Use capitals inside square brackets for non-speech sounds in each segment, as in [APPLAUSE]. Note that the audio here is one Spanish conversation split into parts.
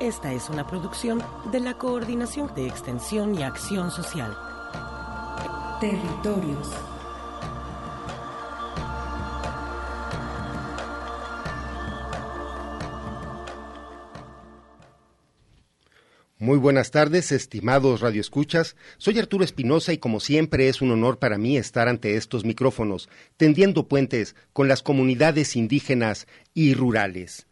Esta es una producción de la Coordinación de Extensión y Acción Social. Territorios. Muy buenas tardes, estimados radioescuchas. Soy Arturo Espinosa y como siempre es un honor para mí estar ante estos micrófonos, tendiendo puentes con las comunidades indígenas y rurales.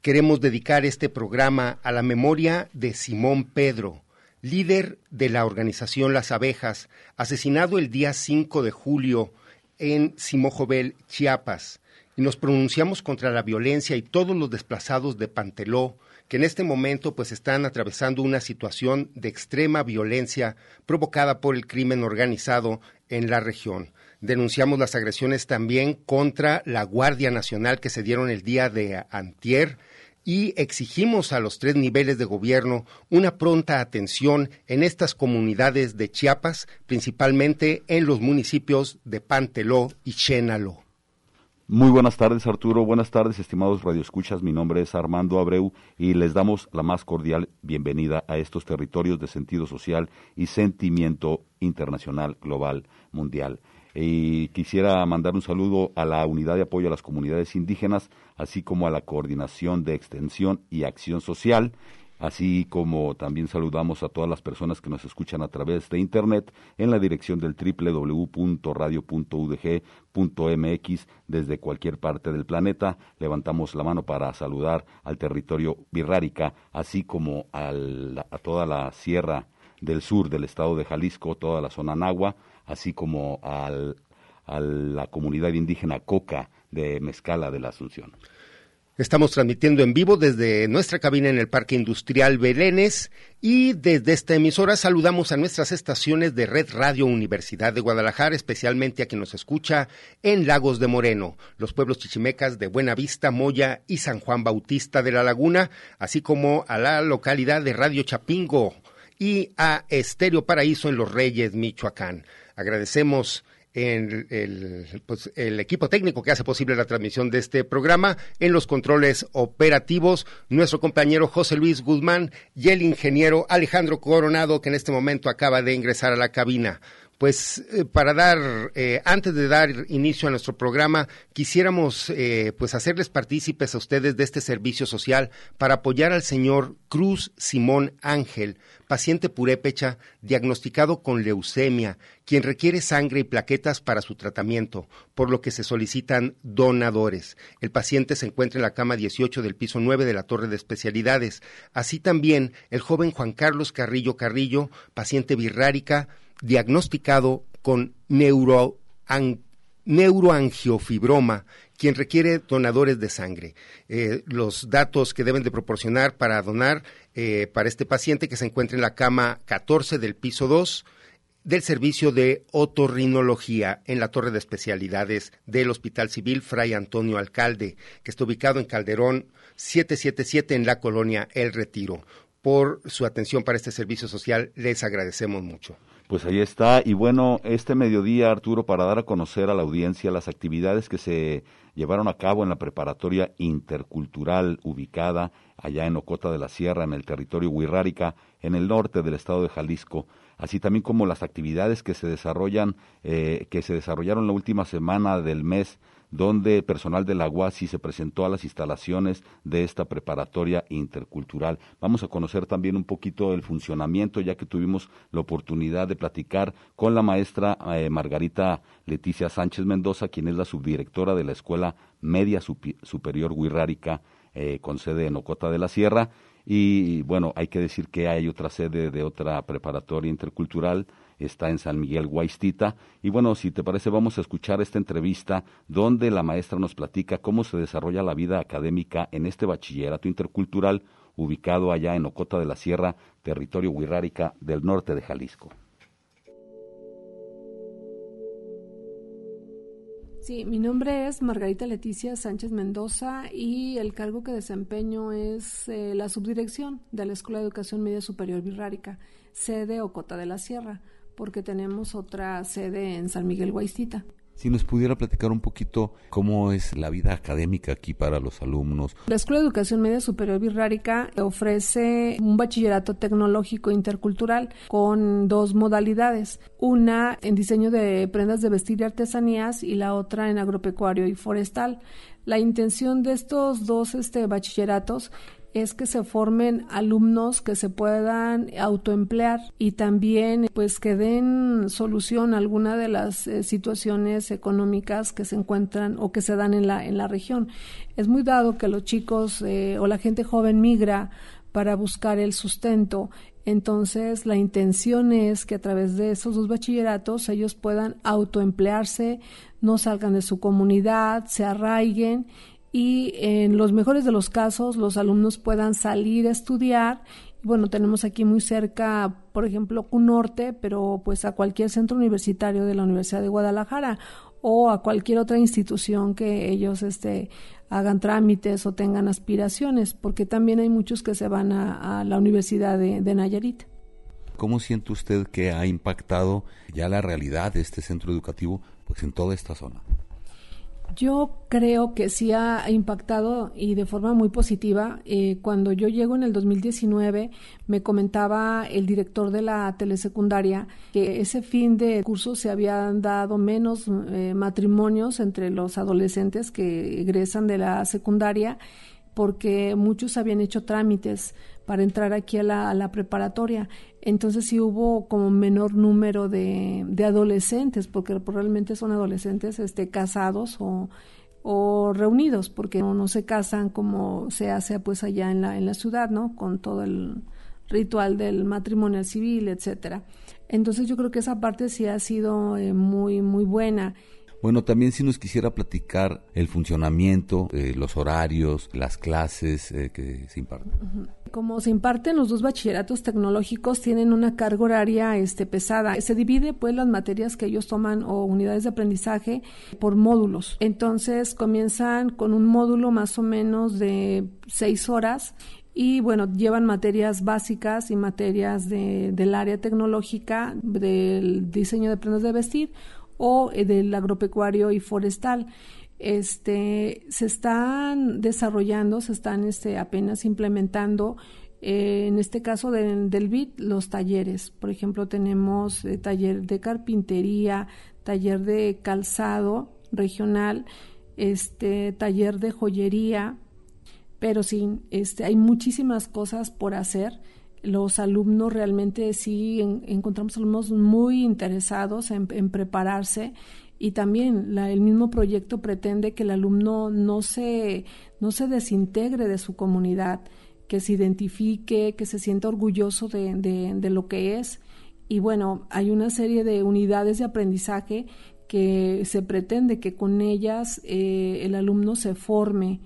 Queremos dedicar este programa a la memoria de Simón Pedro, líder de la organización Las Abejas, asesinado el día 5 de julio en Simojobel, Chiapas. Y nos pronunciamos contra la violencia y todos los desplazados de Panteló, que en este momento pues están atravesando una situación de extrema violencia provocada por el crimen organizado en la región. Denunciamos las agresiones también contra la Guardia Nacional que se dieron el día de antier y exigimos a los tres niveles de gobierno una pronta atención en estas comunidades de Chiapas, principalmente en los municipios de Panteló y Chénalo. Muy buenas tardes, Arturo. Buenas tardes, estimados radioescuchas. Mi nombre es Armando Abreu y les damos la más cordial bienvenida a estos territorios de sentido social y sentimiento internacional, global, mundial. Y quisiera mandar un saludo a la Unidad de Apoyo a las Comunidades Indígenas, así como a la Coordinación de Extensión y Acción Social así como también saludamos a todas las personas que nos escuchan a través de Internet en la dirección del www.radio.udg.mx desde cualquier parte del planeta. Levantamos la mano para saludar al territorio Birrárica, así como a toda la sierra del sur del estado de Jalisco, toda la zona Nahua, así como a la comunidad indígena Coca de Mezcala de la Asunción. Estamos transmitiendo en vivo desde nuestra cabina en el Parque Industrial Belénes y desde esta emisora saludamos a nuestras estaciones de Red Radio Universidad de Guadalajara, especialmente a quien nos escucha en Lagos de Moreno, los pueblos chichimecas de Buenavista, Moya y San Juan Bautista de la Laguna, así como a la localidad de Radio Chapingo y a Estéreo Paraíso en Los Reyes, Michoacán. Agradecemos en el, pues, el equipo técnico que hace posible la transmisión de este programa, en los controles operativos, nuestro compañero José Luis Guzmán y el ingeniero Alejandro Coronado, que en este momento acaba de ingresar a la cabina. Pues eh, para dar, eh, antes de dar inicio a nuestro programa, quisiéramos eh, pues hacerles partícipes a ustedes de este servicio social para apoyar al señor Cruz Simón Ángel, paciente purépecha diagnosticado con leucemia, quien requiere sangre y plaquetas para su tratamiento, por lo que se solicitan donadores. El paciente se encuentra en la cama 18 del piso 9 de la Torre de Especialidades. Así también el joven Juan Carlos Carrillo Carrillo, paciente birrárica, diagnosticado con neuroangiofibroma, quien requiere donadores de sangre. Eh, los datos que deben de proporcionar para donar eh, para este paciente que se encuentra en la cama 14 del piso 2 del servicio de otorrinología en la torre de especialidades del Hospital Civil Fray Antonio Alcalde, que está ubicado en Calderón 777 en la colonia El Retiro. Por su atención para este servicio social les agradecemos mucho. Pues ahí está. Y bueno, este mediodía, Arturo, para dar a conocer a la audiencia las actividades que se llevaron a cabo en la preparatoria intercultural ubicada allá en Ocota de la Sierra, en el territorio Huirrárica, en el norte del estado de Jalisco, así también como las actividades que se desarrollan, eh, que se desarrollaron la última semana del mes donde personal de la UASI se presentó a las instalaciones de esta preparatoria intercultural. Vamos a conocer también un poquito el funcionamiento, ya que tuvimos la oportunidad de platicar con la maestra eh, Margarita Leticia Sánchez Mendoza, quien es la subdirectora de la Escuela Media Superior Huirrárica eh, con sede en Ocota de la Sierra. Y bueno, hay que decir que hay otra sede de otra preparatoria intercultural, está en San Miguel Guaistita. Y bueno, si te parece, vamos a escuchar esta entrevista donde la maestra nos platica cómo se desarrolla la vida académica en este bachillerato intercultural ubicado allá en Ocota de la Sierra, territorio Huirrárica del norte de Jalisco. Sí, mi nombre es Margarita Leticia Sánchez Mendoza y el cargo que desempeño es eh, la subdirección de la Escuela de Educación Media Superior Virrárica, sede Ocota de la Sierra, porque tenemos otra sede en San Miguel Guaistita. Si nos pudiera platicar un poquito cómo es la vida académica aquí para los alumnos. La Escuela de Educación Media Superior Virrárica ofrece un bachillerato tecnológico intercultural con dos modalidades, una en diseño de prendas de vestir y artesanías y la otra en agropecuario y forestal. La intención de estos dos este, bachilleratos es que se formen alumnos que se puedan autoemplear y también pues que den solución a alguna de las eh, situaciones económicas que se encuentran o que se dan en la, en la región. Es muy dado que los chicos eh, o la gente joven migra para buscar el sustento. Entonces, la intención es que a través de esos dos bachilleratos ellos puedan autoemplearse, no salgan de su comunidad, se arraiguen y en los mejores de los casos los alumnos puedan salir a estudiar. Bueno, tenemos aquí muy cerca, por ejemplo, CUNORTE, pero pues a cualquier centro universitario de la Universidad de Guadalajara o a cualquier otra institución que ellos este, hagan trámites o tengan aspiraciones, porque también hay muchos que se van a, la Universidad de, de Nayarit. ¿Cómo siente usted que ha impactado ya la realidad de este centro educativo pues en toda esta zona? Yo creo que sí ha impactado y de forma muy positiva. Eh, cuando yo llego en el 2019, me comentaba el director de la telesecundaria que ese fin de curso se habían dado menos eh, matrimonios entre los adolescentes que egresan de la secundaria porque muchos habían hecho trámites para entrar aquí a la, a la preparatoria. Entonces sí hubo como menor número de, de adolescentes, porque realmente son adolescentes este, casados o, o reunidos, porque no, no, se casan como se hace pues allá en la, en la ciudad, ¿no? Con todo el ritual del matrimonio civil, etcétera. Entonces yo creo que esa parte sí ha sido eh, muy, muy buena. Bueno, también si nos quisiera platicar el funcionamiento, eh, los horarios, las clases eh, que se imparten. Como se imparten los dos bachilleratos tecnológicos, tienen una carga horaria este, pesada. Se divide pues las materias que ellos toman o unidades de aprendizaje por módulos. Entonces comienzan con un módulo más o menos de seis horas y bueno, llevan materias básicas y materias de, del área tecnológica, del diseño de prendas de vestir o eh, del agropecuario y forestal. Este, se están desarrollando, se están este, apenas implementando, eh, en este caso del BIT, los talleres. Por ejemplo, tenemos eh, taller de carpintería, taller de calzado regional, este, taller de joyería, pero sí, este, hay muchísimas cosas por hacer los alumnos realmente sí encontramos alumnos muy interesados en, prepararse y también el mismo proyecto pretende que el alumno no se, no se desintegre de su comunidad, que se identifique, que se sienta orgulloso de, de, lo que es. Y bueno, hay una serie de unidades de aprendizaje que se pretende que con ellas eh, el alumno se forme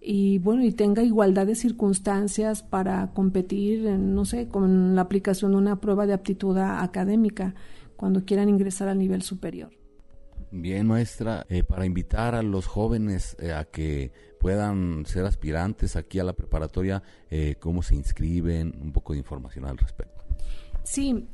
y bueno, y tenga igualdad de circunstancias para competir, no sé, con la aplicación de una prueba de aptitud académica cuando quieran ingresar al nivel superior. Bien, maestra, eh, para invitar a los jóvenes eh, a que puedan ser aspirantes aquí a la preparatoria, eh, ¿cómo se inscriben? Un poco de información al respecto. Sí,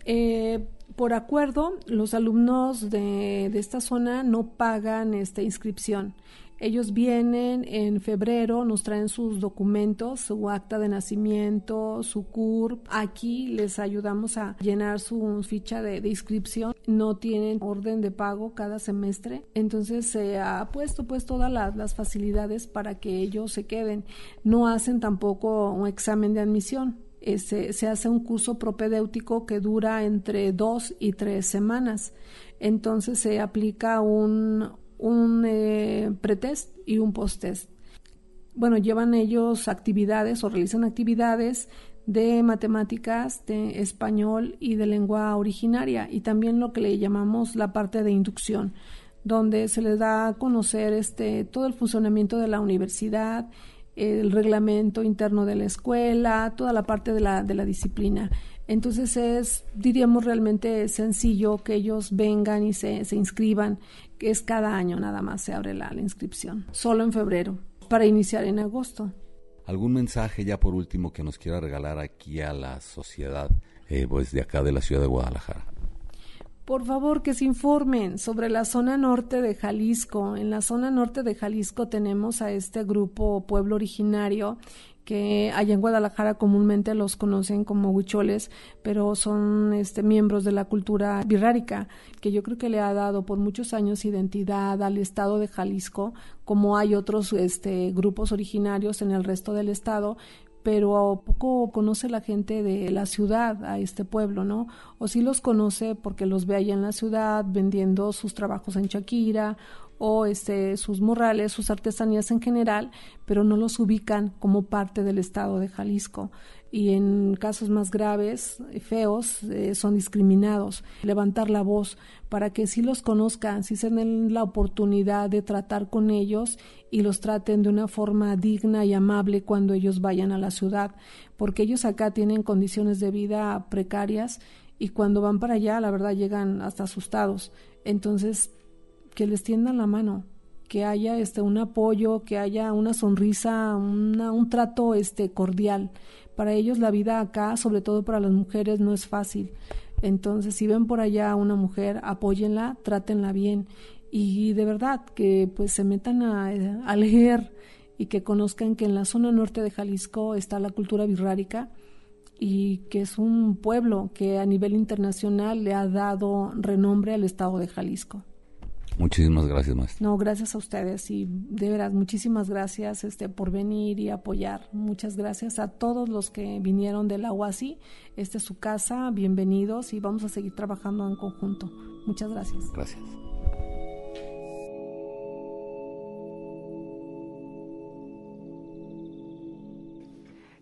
por acuerdo, los alumnos de, de, esta zona no pagan esta inscripción. Ellos vienen en febrero, nos traen sus documentos, su acta de nacimiento, su CURP. Aquí les ayudamos a llenar su ficha de, inscripción. No tienen orden de pago cada semestre. Entonces se ha puesto pues todas las, facilidades para que ellos se queden. No hacen tampoco un examen de admisión se, se, hace un curso propedéutico que dura entre dos y tres semanas. Entonces se aplica un, un eh, pretest y un posttest. Bueno, llevan ellos actividades o realizan actividades de matemáticas, de español y de lengua originaria y también lo que le llamamos la parte de inducción, donde se les da a conocer este todo el funcionamiento de la universidad el reglamento interno de la escuela, toda la parte de la, de la disciplina. Entonces es, diríamos, realmente sencillo que ellos vengan y se, se inscriban, que es cada año nada más se abre la, inscripción, solo en febrero, para iniciar en agosto. ¿Algún mensaje ya por último que nos quiera regalar aquí a la sociedad eh, pues de acá de la ciudad de Guadalajara? por favor que se informen sobre la zona norte de Jalisco. En la zona norte de Jalisco tenemos a este grupo pueblo originario que allá en Guadalajara comúnmente los conocen como huicholes, pero son este, miembros de la cultura birrárica, que yo creo que le ha dado por muchos años identidad al estado de Jalisco, como hay otros este, grupos originarios en el resto del estado, pero poco conoce la gente de la ciudad a este pueblo, ¿no? O sí los conoce porque los ve allá en la ciudad vendiendo sus trabajos en Shakira o este, sus morrales, sus artesanías en general, pero no los ubican como parte del estado de Jalisco y en casos más graves, feos, eh, son discriminados. Levantar la voz para que sí los conozcan, si se den la oportunidad de tratar con ellos y los traten de una forma digna y amable cuando ellos vayan a la ciudad, porque ellos acá tienen condiciones de vida precarias y cuando van para allá, la verdad, llegan hasta asustados. Entonces, que les tiendan la mano, que haya este un apoyo, que haya una sonrisa, un trato este cordial. Para ellos la vida acá, sobre todo para las mujeres, no es fácil. Entonces, si ven por allá a una mujer, apóyenla, trátenla bien y de verdad que pues se metan a, a leer y que conozcan que en la zona norte de Jalisco está la cultura birrárica y que es un pueblo que a nivel internacional le ha dado renombre al estado de Jalisco. Muchísimas gracias, maestro. No, gracias a ustedes y de veras muchísimas gracias este por venir y apoyar. Muchas gracias a todos los que vinieron de la UASI. Esta es su casa, bienvenidos y vamos a seguir trabajando en conjunto. Muchas gracias. Gracias.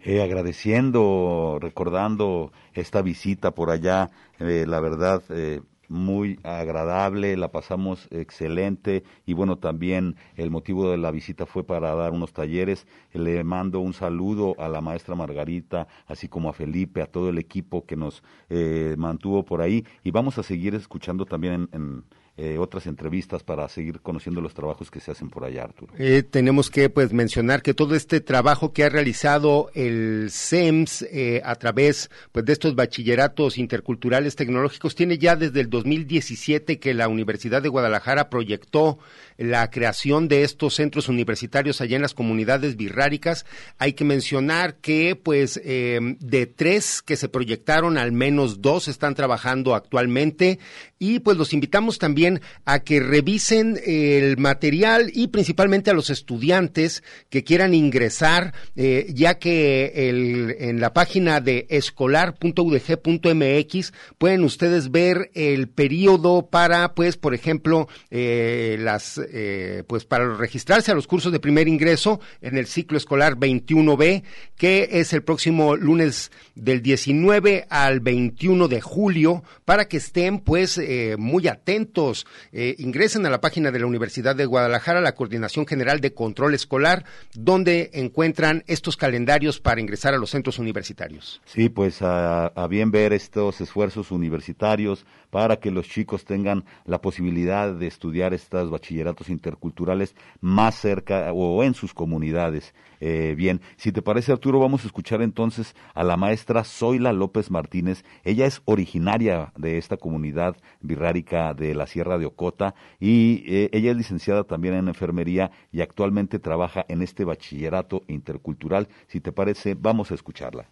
Eh, agradeciendo, recordando esta visita por allá, eh, la verdad, eh, muy agradable, la pasamos excelente y bueno, también el motivo de la visita fue para dar unos talleres. Le mando un saludo a la maestra Margarita, así como a Felipe, a todo el equipo que nos eh, mantuvo por ahí y vamos a seguir escuchando también en eh, otras entrevistas para seguir conociendo los trabajos que se hacen por allá, Arturo. Eh, tenemos que pues mencionar que todo este trabajo que ha realizado el SEMS eh, a través pues de estos bachilleratos interculturales tecnológicos tiene ya desde el 2017 que la Universidad de Guadalajara proyectó la creación de estos centros universitarios allá en las comunidades birráricas. Hay que mencionar que pues de tres que se proyectaron al menos dos están trabajando actualmente y pues los invitamos también a que revisen el material y principalmente a los estudiantes que quieran ingresar, eh, ya que en la página de escolar.udg.mx pueden ustedes ver el periodo para, pues, por ejemplo, eh, las, eh, pues, para registrarse a los cursos de primer ingreso en el ciclo escolar 21B, que es el próximo lunes del 19 al 21 de julio, para que estén, pues, muy atentos eh, ingresen a la página de la Universidad de Guadalajara, la Coordinación General de Control Escolar, donde encuentran estos calendarios para ingresar a los centros universitarios. Sí, pues a bien ver estos esfuerzos universitarios para que los chicos tengan la posibilidad de estudiar estos bachilleratos interculturales más cerca o en sus comunidades. Eh, bien, si te parece Arturo, vamos a escuchar entonces a la maestra Zoila López Martínez. Ella es originaria de esta comunidad birrárica de la Sierra de Ocota y eh, ella es licenciada también en enfermería y actualmente trabaja en este bachillerato intercultural. Si te parece, vamos a escucharla.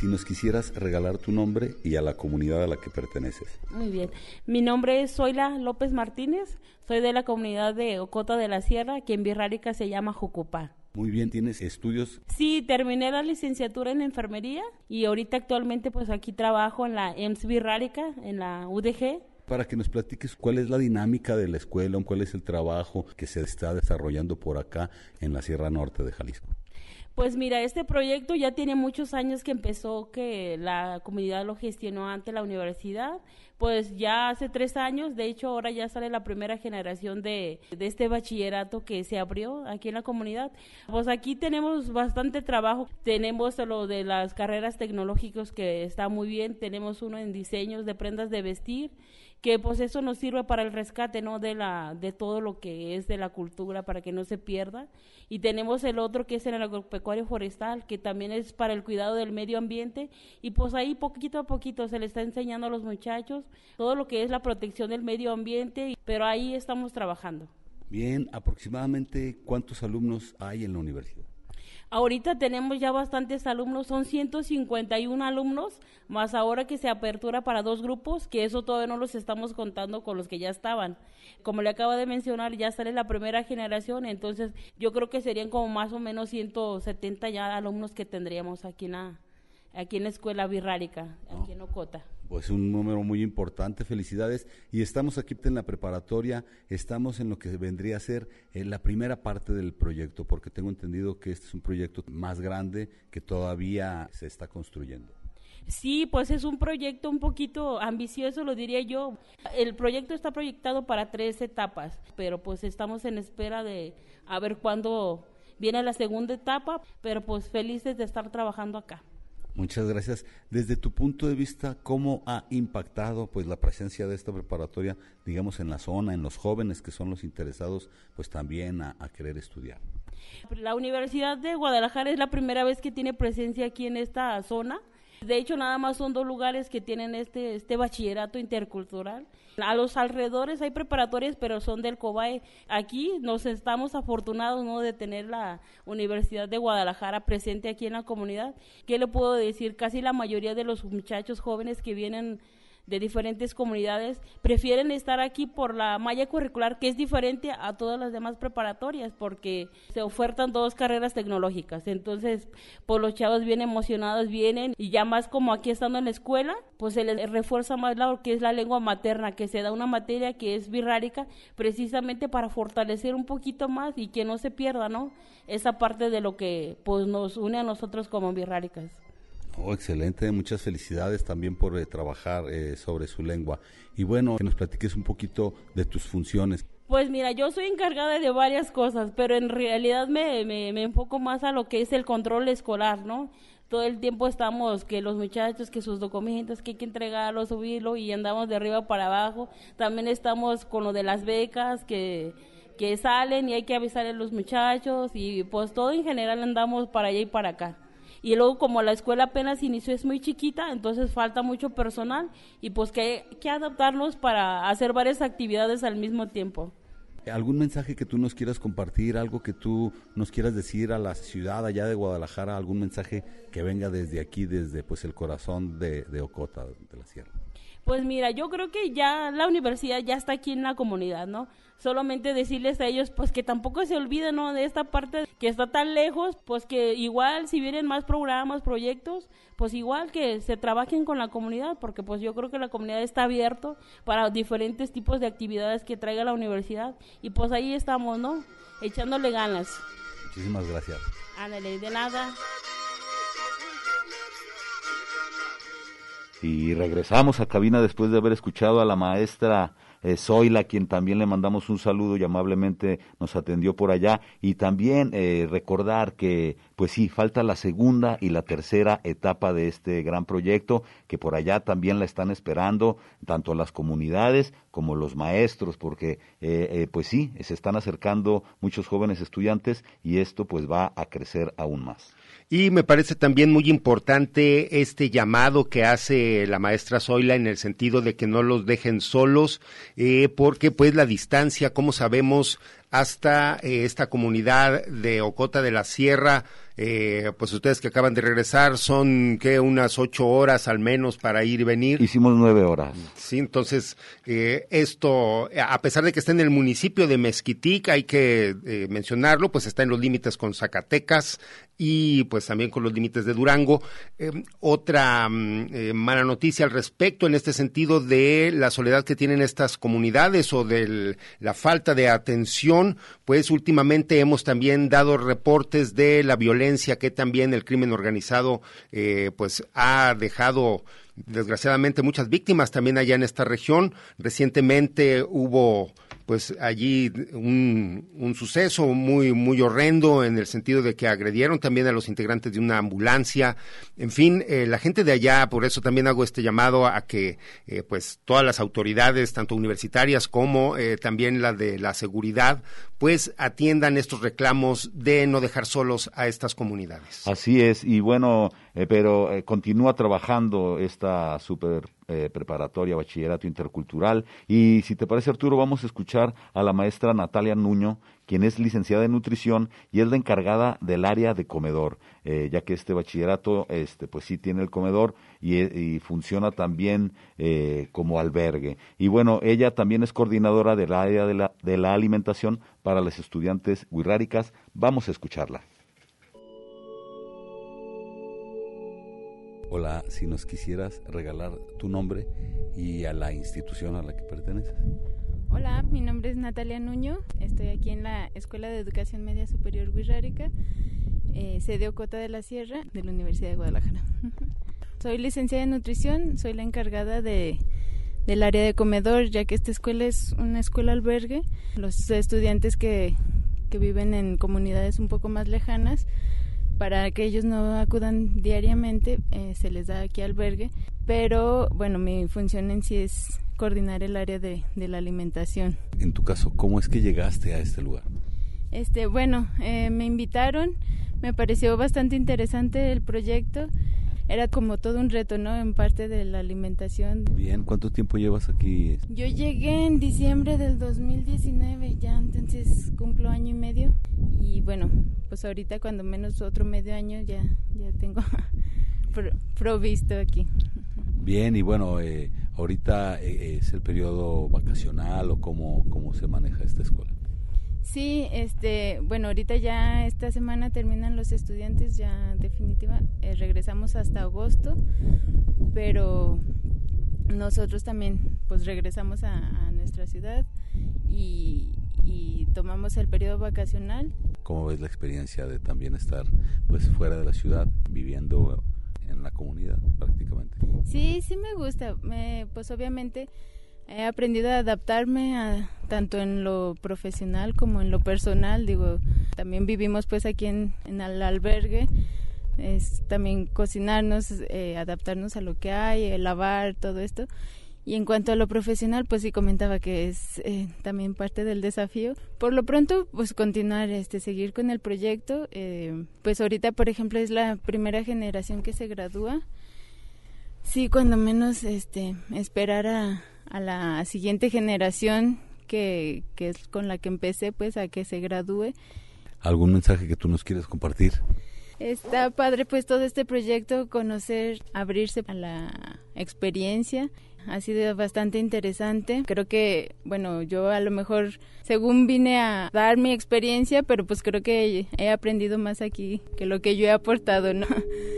Si nos quisieras regalar tu nombre y a la comunidad a la que perteneces. Muy bien. Mi nombre es Zoila López Martínez. Soy de la comunidad de Ocota de la Sierra, que en Birrárica se llama Jucupá. Muy bien, ¿tienes estudios? Sí, terminé la licenciatura en enfermería y ahorita actualmente pues aquí trabajo en la EMS Birrárica, en la UDG, para que nos platiques cuál es la dinámica de la escuela, cuál es el trabajo que se está desarrollando por acá en la Sierra Norte de Jalisco. Pues mira, este proyecto ya tiene muchos años que empezó, que la comunidad lo gestionó ante la universidad. Pues ya hace tres años, de hecho ahora ya sale la primera generación de, de este bachillerato que se abrió aquí en la comunidad. Pues aquí tenemos bastante trabajo. Tenemos lo de las carreras tecnológicas que está muy bien. Tenemos uno en diseños de prendas de vestir que pues eso nos sirve para el rescate no de la de todo lo que es de la cultura para que no se pierda. Y tenemos el otro que es el agropecuario forestal que también es para el cuidado del medio ambiente. Y pues ahí poquito a poquito se le está enseñando a los muchachos todo lo que es la protección del medio ambiente pero ahí estamos trabajando. Bien aproximadamente cuántos alumnos hay en la universidad Ahorita tenemos ya bastantes alumnos, son 151 alumnos, más ahora que se apertura para dos grupos, que eso todavía no los estamos contando con los que ya estaban. Como le acabo de mencionar, ya sale la primera generación, entonces yo creo que serían como más o menos 170 ya alumnos que tendríamos aquí en aquí en la escuela birrárica, aquí en Ocota. Pues un número muy importante, felicidades. Y estamos aquí en la preparatoria, estamos en lo que vendría a ser eh, la primera parte del proyecto, porque tengo entendido que este es un proyecto más grande que todavía se está construyendo. Sí, pues es un proyecto un poquito ambicioso, lo diría yo. El proyecto está proyectado para tres etapas, pero pues estamos en espera de a ver cuándo viene la segunda etapa, pero pues felices de estar trabajando acá. Muchas gracias. Desde tu punto de vista, ¿cómo ha impactado pues la presencia de esta preparatoria, digamos, en la zona, en los jóvenes que son los interesados, pues también a, querer estudiar? La Universidad de Guadalajara es la primera vez que tiene presencia aquí en esta zona. De hecho, nada más son dos lugares que tienen este, este bachillerato intercultural. A los alrededores hay preparatorias, pero son del COBAE. Aquí nos estamos afortunados ¿no? de tener la Universidad de Guadalajara presente aquí en la comunidad. ¿Qué le puedo decir? Casi la mayoría de los muchachos jóvenes que vienen de diferentes comunidades prefieren estar aquí por la malla curricular que es diferente a todas las demás preparatorias porque se ofertan dos carreras tecnológicas. Entonces, pues los chavos bien emocionados vienen y ya más como aquí estando en la escuela, pues se les refuerza más lo que es la lengua materna, que se da una materia que es birrárica precisamente para fortalecer un poquito más y que no se pierda, ¿no? Esa parte de lo que pues nos une a nosotros como birráricas. Oh, excelente, muchas felicidades también por eh, trabajar eh, sobre su lengua. Y bueno, que nos platiques un poquito de tus funciones. Pues mira, yo soy encargada de varias cosas, pero en realidad me, me, enfoco más a lo que es el control escolar, ¿no? todo el tiempo estamos que los muchachos, que sus documentos, que hay que entregarlo, subirlo y andamos de arriba para abajo. También estamos con lo de las becas que, que salen y hay que avisar a los muchachos y pues todo en general andamos para allá y para acá y luego como la escuela apenas inició es muy chiquita, entonces falta mucho personal y pues que hay que adaptarnos para hacer varias actividades al mismo tiempo. ¿Algún mensaje que tú nos quieras compartir, algo que tú nos quieras decir a la ciudad allá de Guadalajara, algún mensaje que venga desde aquí, desde pues el corazón de, de Ocota, de la Sierra? Pues mira, yo creo que ya la universidad ya está aquí en la comunidad, ¿no? Solamente decirles a ellos, pues que tampoco se olviden, ¿no? De esta parte que está tan lejos, pues que igual si vienen más programas, proyectos, pues igual que se trabajen con la comunidad, porque pues yo creo que la comunidad está abierto para diferentes tipos de actividades que traiga la universidad y pues ahí estamos, ¿no? Echándole ganas. Muchísimas gracias. Ándale, de nada. Y regresamos a cabina después de haber escuchado a la maestra eh, Zoila, quien también le mandamos un saludo y amablemente nos atendió por allá. Y también eh, recordar que, pues sí, falta la segunda y la tercera etapa de este gran proyecto, que por allá también la están esperando, tanto las comunidades como los maestros, porque, eh, eh, pues sí, se están acercando muchos jóvenes estudiantes y esto pues va a crecer aún más. Y me parece también muy importante este llamado que hace la maestra Zoila en el sentido de que no los dejen solos, eh, porque pues la distancia, como sabemos, hasta eh, esta comunidad de Ocota de la Sierra, eh, pues ustedes que acaban de regresar son que unas ocho horas al menos para ir y venir. Hicimos nueve horas. Sí, entonces eh, esto, a pesar de que está en el municipio de Mezquitic, hay que eh, mencionarlo, pues está en los límites con Zacatecas y pues también con los límites de Durango. Eh, otra mm, eh, mala noticia al respecto en este sentido de la soledad que tienen estas comunidades o de la falta de atención, pues últimamente hemos también dado reportes de la violencia que también el crimen organizado eh, pues ha dejado desgraciadamente muchas víctimas también allá en esta región. Recientemente hubo pues allí un, un, suceso muy muy horrendo en el sentido de que agredieron también a los integrantes de una ambulancia. En fin eh, la gente de allá por eso también hago este llamado a que eh, pues todas las autoridades tanto universitarias como eh, también la de la seguridad pues atiendan estos reclamos de no dejar solos a estas comunidades. Así es y bueno pero continúa trabajando esta super eh, preparatoria, bachillerato intercultural. Y si te parece, Arturo, vamos a escuchar a la maestra Natalia Nuño, quien es licenciada en nutrición y es la encargada del área de comedor, eh, ya que este bachillerato, este, pues sí tiene el comedor y, funciona también eh, como albergue. Y bueno, ella también es coordinadora del área de la, de la alimentación para las estudiantes huirráricas. Vamos a escucharla. Hola, si nos quisieras regalar tu nombre y a la institución a la que perteneces. Hola, mi nombre es Natalia Nuño, estoy aquí en la Escuela de Educación Media Superior Huirrárica, eh, sede Ocota de la Sierra, de la Universidad de Guadalajara. [LAUGHS] soy licenciada en nutrición, soy la encargada de, del área de comedor, ya que esta escuela es una escuela albergue. Los estudiantes que, que viven en comunidades un poco más lejanas, para que ellos no acudan diariamente, eh, se les da aquí albergue, pero bueno, mi función en sí es coordinar el área de, de, la alimentación. En tu caso, ¿cómo es que llegaste a este lugar? Este, bueno, eh, me invitaron, me pareció bastante interesante el proyecto. Era como todo un reto, ¿no? En parte de la alimentación. Bien, ¿cuánto tiempo llevas aquí? Yo llegué en diciembre del 2019, ya entonces cumplo año y medio. Y bueno, pues ahorita cuando menos otro medio año ya, ya tengo [LAUGHS] provisto aquí. Bien, y bueno, eh, ahorita eh, es el periodo vacacional o cómo, cómo se maneja esta escuela. Sí, este, bueno, ahorita ya esta semana terminan los estudiantes, ya definitiva, eh, regresamos hasta agosto, pero nosotros también pues regresamos a, a nuestra ciudad y, y, tomamos el periodo vacacional. ¿Cómo ves la experiencia de también estar pues fuera de la ciudad, viviendo en la comunidad prácticamente? Sí, sí me gusta, me, pues obviamente he aprendido a adaptarme a, tanto en lo profesional como en lo personal. Digo, también vivimos pues aquí en, en el albergue. Es también cocinarnos, eh, adaptarnos a lo que hay, eh, lavar, todo esto. Y en cuanto a lo profesional, pues sí comentaba que es eh, también parte del desafío. Por lo pronto, pues continuar, este, seguir con el proyecto. Eh, pues ahorita, por ejemplo, es la primera generación que se gradúa. Sí, cuando menos, este, esperar a, a la siguiente generación que, que es con la que empecé, pues a que se gradúe. ¿Algún mensaje que tú nos quieres compartir? Está padre pues todo este proyecto, conocer, abrirse a la experiencia. Ha sido bastante interesante. Creo que, bueno, yo a lo mejor, según vine a dar mi experiencia, pero pues creo que he aprendido más aquí que lo que yo he aportado, ¿no?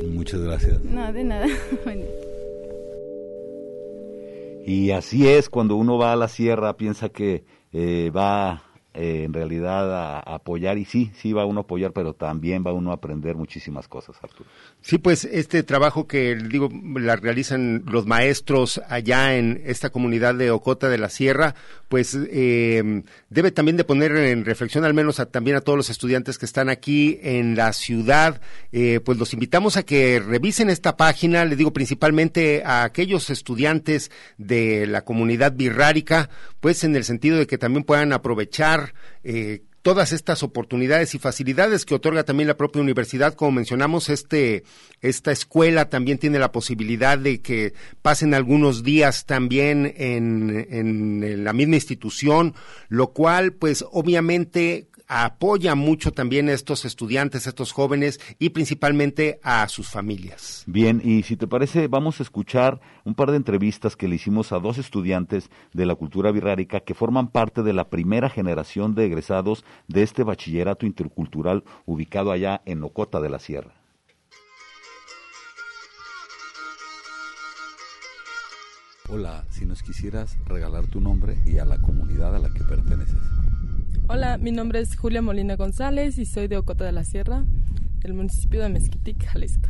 Muchas gracias. No, de nada. [LAUGHS] Y así es, cuando uno va a la sierra, piensa que eh, va eh, en realidad a, apoyar y sí, sí va uno a apoyar, pero también va uno a aprender muchísimas cosas, Arturo. Sí, pues este trabajo que digo la realizan los maestros allá en esta comunidad de Ocota de la Sierra, pues eh, debe también de poner en reflexión al menos también a todos los estudiantes que están aquí en la ciudad, eh, pues los invitamos a que revisen esta página, le digo principalmente a aquellos estudiantes de la comunidad birrárica, pues en el sentido de que también puedan aprovechar eh, todas estas oportunidades y facilidades que otorga también la propia universidad. Como mencionamos, este, esta escuela también tiene la posibilidad de que pasen algunos días también en, en la misma institución, lo cual, pues, obviamente apoya mucho también a estos estudiantes, a estos jóvenes y principalmente a sus familias. Bien, y si te parece, vamos a escuchar un par de entrevistas que le hicimos a dos estudiantes de la cultura birrárica que forman parte de la primera generación de egresados de este bachillerato intercultural ubicado allá en Ocota de la Sierra. Hola, si nos quisieras regalar tu nombre y a la comunidad a la que perteneces. Hola, mi nombre es Julia Molina González y soy de Ocota de la Sierra, del municipio de Mezquitic, Jalisco.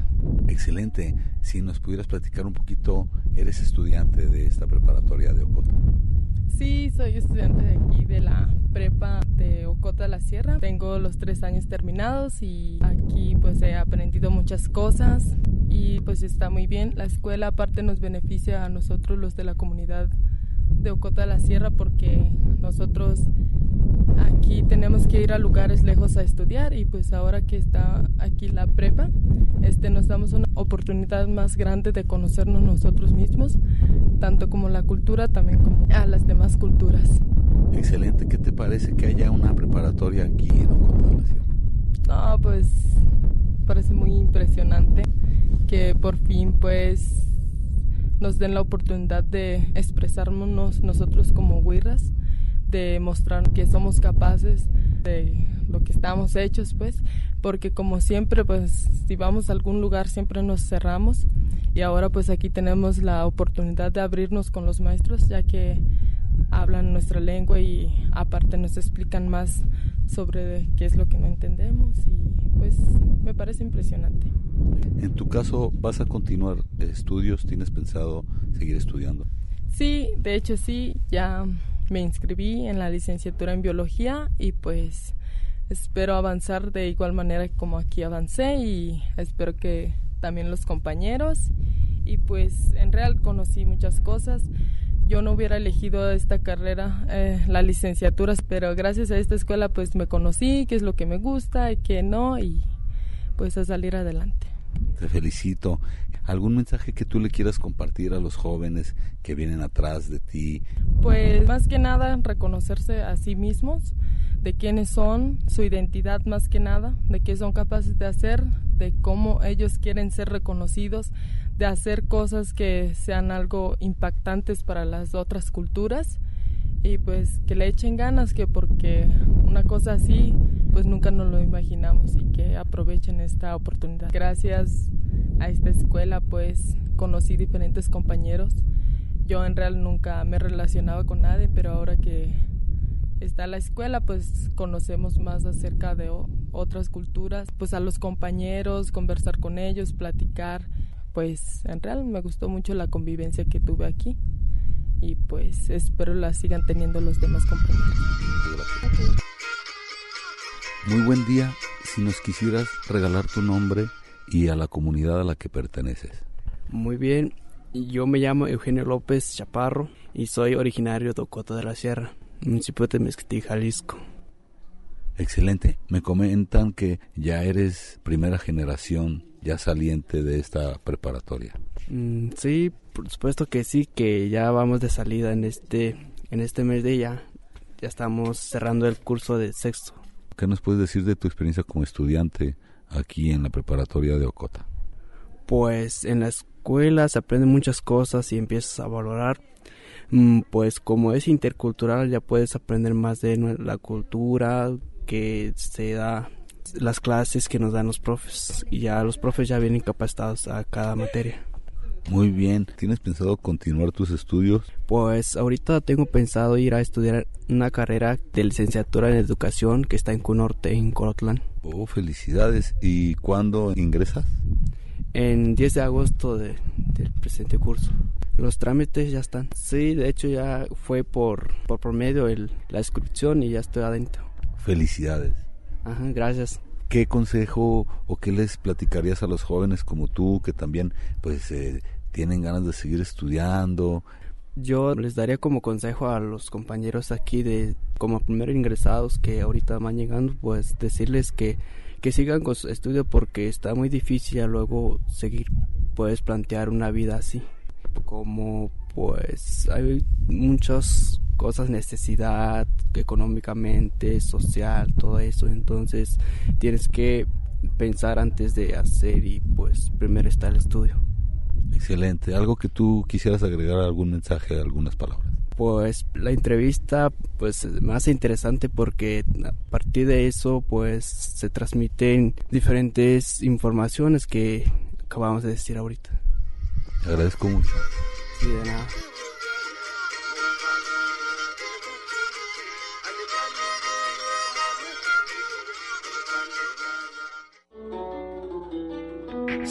Excelente. Si nos pudieras platicar un poquito, eres estudiante de esta preparatoria de Ocota. Sí, soy estudiante de aquí de la prepa de Ocota de la Sierra. Tengo los tres años terminados y aquí pues he aprendido muchas cosas y pues está muy bien. La escuela aparte nos beneficia a nosotros los de la comunidad de Ocota de la Sierra porque nosotros aquí tenemos que ir a lugares lejos a estudiar y pues ahora que está aquí la prepa, este nos damos una oportunidad más grande de conocernos nosotros mismos, tanto como la cultura, también como a las demás culturas. Excelente, ¿qué te parece que haya una preparatoria aquí en Ocota de la Sierra? No, pues parece muy impresionante que por fin pues nos den la oportunidad de expresarnos nosotros como huirras, de mostrar que somos capaces de lo que estamos hechos, pues, porque como siempre, pues, si vamos a algún lugar siempre nos cerramos y ahora pues aquí tenemos la oportunidad de abrirnos con los maestros, ya que hablan nuestra lengua y aparte nos explican más sobre qué es lo que no entendemos y pues me parece impresionante. En tu caso, ¿vas a continuar estudios? ¿Tienes pensado seguir estudiando? Sí, de hecho sí, ya me inscribí en la licenciatura en biología y pues espero avanzar de igual manera como aquí avancé y espero que también los compañeros y pues en real conocí muchas cosas yo no hubiera elegido esta carrera, eh, la licenciatura, pero gracias a esta escuela pues me conocí, qué es lo que me gusta y qué no, y pues a salir adelante. Te felicito. ¿Algún mensaje que tú le quieras compartir a los jóvenes que vienen atrás de ti? Pues más que nada reconocerse a sí mismos, de quiénes son, su identidad más que nada, de qué son capaces de hacer, de cómo ellos quieren ser reconocidos, de hacer cosas que sean algo impactantes para las otras culturas y pues que le echen ganas que porque una cosa así pues nunca nos lo imaginamos y que aprovechen esta oportunidad. Gracias a esta escuela pues conocí diferentes compañeros. Yo en real nunca me relacionaba con nadie, pero ahora que está la escuela pues conocemos más acerca de otras culturas, pues a los compañeros, conversar con ellos, platicar pues en real me gustó mucho la convivencia que tuve aquí y pues espero la sigan teniendo los demás compañeros. Muy buen día, si nos quisieras regalar tu nombre y a la comunidad a la que perteneces. Muy bien, yo me llamo Eugenio López Chaparro y soy originario de Ocota de la Sierra, municipio de Mezquití, Jalisco. Excelente, me comentan que ya eres primera generación ya saliente de esta preparatoria. Mm, sí, por supuesto que sí, que ya vamos de salida en este, en este mes de ya. Ya estamos cerrando el curso de sexto. ¿Qué nos puedes decir de tu experiencia como estudiante aquí en la preparatoria de Ocota? Pues en la escuela se aprenden muchas cosas y empiezas a valorar. Mm, pues como es intercultural ya puedes aprender más de la cultura que se da las clases que nos dan los profes y ya los profes ya vienen capacitados a cada materia. Muy bien. ¿Tienes pensado continuar tus estudios? Pues ahorita tengo pensado ir a estudiar una carrera de licenciatura en educación que está en Cunorte, en Corotlán. Oh, felicidades. ¿Y cuándo ingresas? En 10 de agosto de, del presente curso. Los trámites ya están. Sí, de hecho ya fue por, por promedio el, la inscripción y ya estoy adentro. Felicidades. Ajá, gracias. ¿Qué consejo o qué les platicarías a los jóvenes como tú que también pues eh, tienen ganas de seguir estudiando? Yo les daría como consejo a los compañeros aquí de como primeros ingresados que ahorita van llegando, pues decirles que, que sigan con su estudio porque está muy difícil luego seguir, puedes plantear una vida así. Como pues hay muchas cosas, necesidad económicamente, social, todo eso. Entonces tienes que pensar antes de hacer y pues primero está el estudio. Excelente. ¿Algo que tú quisieras agregar algún mensaje, algunas palabras? Pues la entrevista pues más interesante porque a partir de eso pues se transmiten diferentes informaciones que acabamos de decir ahorita. agradezco mucho. Sí, de nada.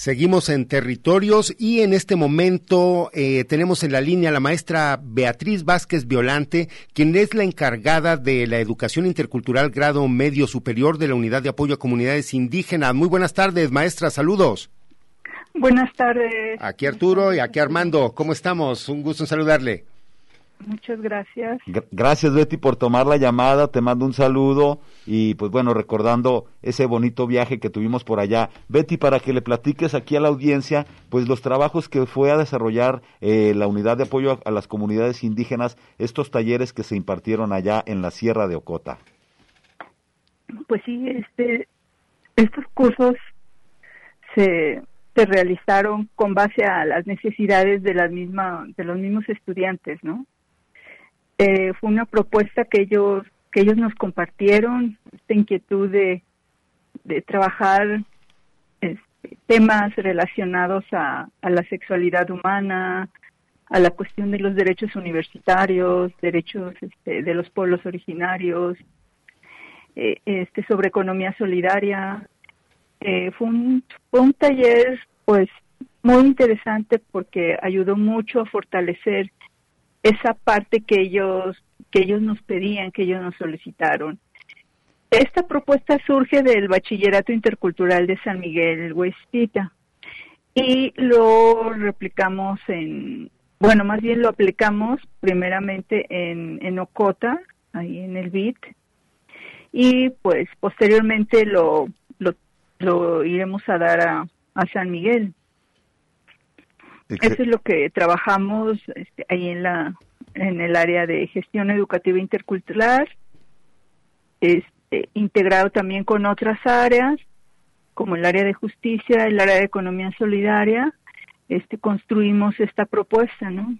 Seguimos en territorios y en este momento eh, tenemos en la línea a la maestra Beatriz Vázquez Violante, quien es la encargada de la educación intercultural grado medio superior de la Unidad de Apoyo a Comunidades Indígenas. Muy buenas tardes, maestra, saludos. Buenas tardes. Aquí Arturo y aquí Armando, ¿cómo estamos? Un gusto en saludarle. Muchas gracias. Gracias Betty por tomar la llamada, te mando un saludo y pues bueno, recordando ese bonito viaje que tuvimos por allá. Betty, para que le platiques aquí a la audiencia, pues los trabajos que fue a desarrollar eh, la unidad de apoyo a, a, las comunidades indígenas, estos talleres que se impartieron allá en la Sierra de Ocota. Pues sí, este, estos cursos se, se realizaron con base a las necesidades de las misma, de los mismos estudiantes, ¿no? Eh, fue una propuesta que ellos que ellos nos compartieron esta inquietud de, trabajar este, temas relacionados a, a, la sexualidad humana, a la cuestión de los derechos universitarios, derechos este, de los pueblos originarios, eh, este, sobre economía solidaria. Eh, fue, un, fue un taller pues muy interesante porque ayudó mucho a fortalecer esa parte que ellos que ellos nos pedían, que ellos nos solicitaron. Esta propuesta surge del Bachillerato Intercultural de San Miguel Huestita y lo replicamos en, bueno, más bien lo aplicamos primeramente en, en Ocota, ahí en el BIT, y pues posteriormente lo, lo, lo iremos a dar a, a San Miguel. Eso es lo que trabajamos este, ahí en la en el área de gestión educativa intercultural, este, integrado también con otras áreas como el área de justicia, el área de economía solidaria, este construimos esta propuesta, ¿no?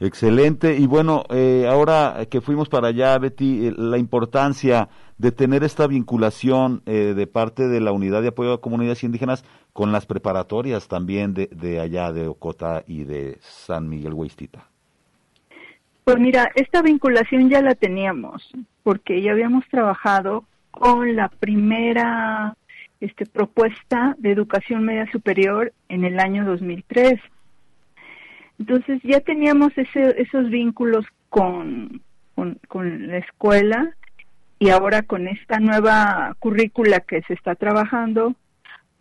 Excelente. Y bueno, eh, ahora que fuimos para allá, Betty, eh, la importancia de tener esta vinculación eh, de parte de la Unidad de Apoyo a Comunidades Indígenas con las preparatorias también de, de allá de Ocota y de San Miguel Huistita. Pues mira, esta vinculación ya la teníamos, porque ya habíamos trabajado con la primera este, propuesta de educación media superior en el año 2003. Entonces ya teníamos ese, esos vínculos con, la escuela y ahora con esta nueva currícula que se está trabajando,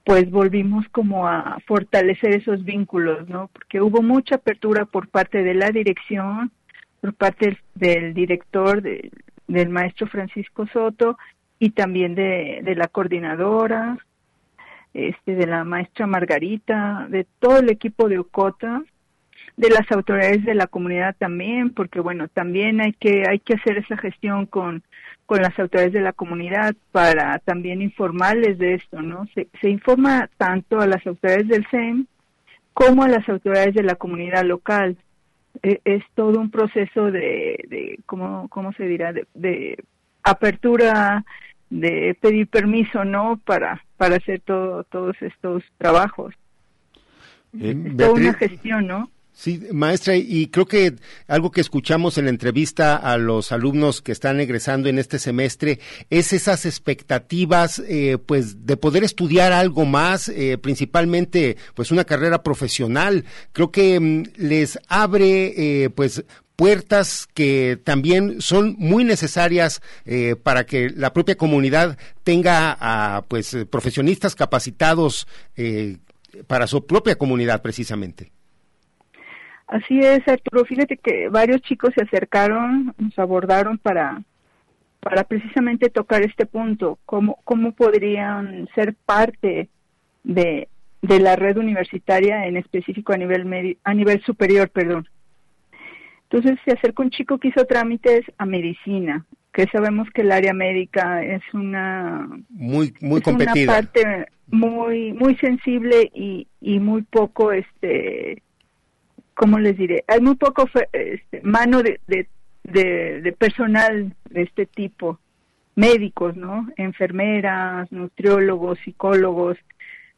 pues volvimos como a fortalecer esos vínculos, ¿no? Porque hubo mucha apertura por parte de la dirección, por parte del, director, de, del maestro Francisco Soto y también de, de la coordinadora, este, de la maestra Margarita, de todo el equipo de Ocota, de las autoridades de la comunidad también, porque bueno, también hay que hay que hacer esa gestión con con las autoridades de la comunidad para también informarles de esto, ¿no? Se, se informa tanto a las autoridades del CEM como a las autoridades de la comunidad local. E, es todo un proceso de, de ¿cómo, cómo se dirá? De, de apertura, de pedir permiso, ¿no? Para, para hacer todo, todos estos trabajos. Eh, es toda una gestión, ¿no? Sí, maestra, y creo que algo que escuchamos en la entrevista a los alumnos que están egresando en este semestre es esas expectativas, eh, pues, de poder estudiar algo más, eh, principalmente, pues, una carrera profesional. Creo que mm, les abre, eh, pues, puertas que también son muy necesarias eh, para que la propia comunidad tenga a, pues, profesionistas capacitados eh, para su propia comunidad, precisamente. Así es, Arturo. Fíjate que varios chicos se acercaron, nos abordaron para, para precisamente tocar este punto, cómo, cómo podrían ser parte de, de la red universitaria, en específico a nivel, a nivel superior, perdón. Entonces se acercó un chico que hizo trámites a medicina, que sabemos que el área médica es una muy muy es competida, una parte muy muy sensible y, y muy poco este ¿cómo les diré? Hay muy poco este, mano de, de, personal de este tipo, médicos, ¿no? Enfermeras, nutriólogos, psicólogos.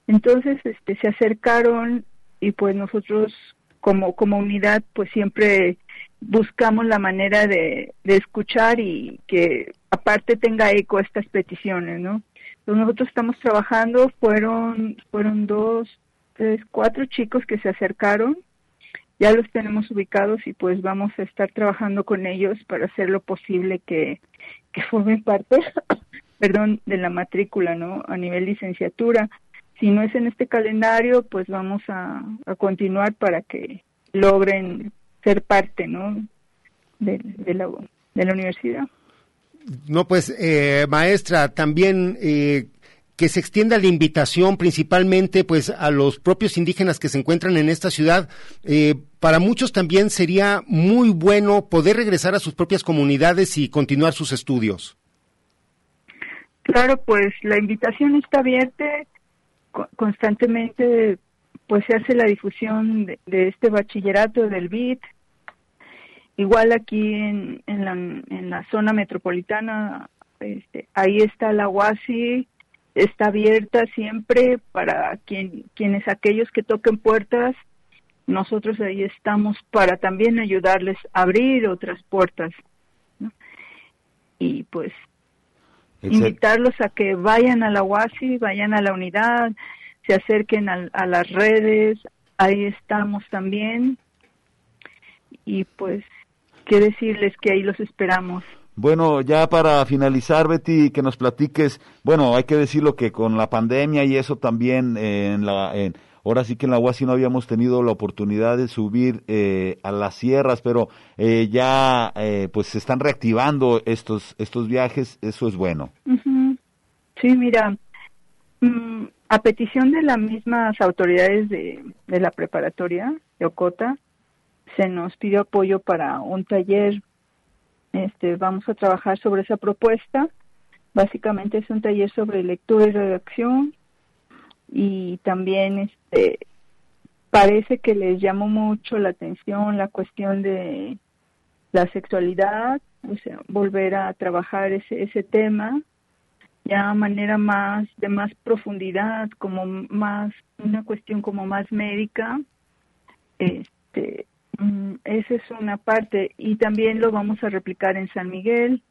Entonces, este, se acercaron y pues nosotros como, como unidad, pues siempre buscamos la manera de, de escuchar y que aparte tenga eco estas peticiones, ¿no? Entonces nosotros estamos trabajando, fueron, fueron dos, tres, cuatro chicos que se acercaron ya los tenemos ubicados y pues vamos a estar trabajando con ellos para hacer lo posible que, que formen parte, [LAUGHS] perdón, de la matrícula, ¿no? A nivel licenciatura. Si no es en este calendario, pues vamos a, a continuar para que logren ser parte, ¿no? De, de, la, de la universidad. No, pues, eh, maestra, también eh, que se extienda la invitación principalmente pues a los propios indígenas que se encuentran en esta ciudad. Eh, para muchos también sería muy bueno poder regresar a sus propias comunidades y continuar sus estudios. Claro, pues la invitación está abierta constantemente pues se hace la difusión de, este bachillerato del BIT igual aquí en, en, la, en la zona metropolitana este, ahí está la UASI está abierta siempre para quien, quienes aquellos que toquen puertas, nosotros ahí estamos para también ayudarles a abrir otras puertas. Y pues invitarlos a que vayan a la UASI, vayan a la unidad, se acerquen a, a las redes, ahí estamos también. Y pues, qué decirles que ahí los esperamos. Bueno, ya para finalizar, Betty, que nos platiques, bueno, hay que decirlo que con la pandemia y eso también eh, en la, en, ahora sí que en la UASI no habíamos tenido la oportunidad de subir eh, a las sierras, pero eh, ya eh, pues se están reactivando estos estos viajes, eso es bueno. Sí, mira, mm, a petición de las mismas autoridades de, de la preparatoria de Ocota, se nos pidió apoyo para un taller este, vamos a trabajar sobre esa propuesta. Básicamente es un taller sobre lectura y redacción y también este, parece que les llamó mucho la atención la cuestión de la sexualidad, o sea, volver a trabajar ese, ese tema ya manera más de más profundidad, como más una cuestión como más médica. Este, Mm, esa es una parte y también lo vamos a replicar en San Miguel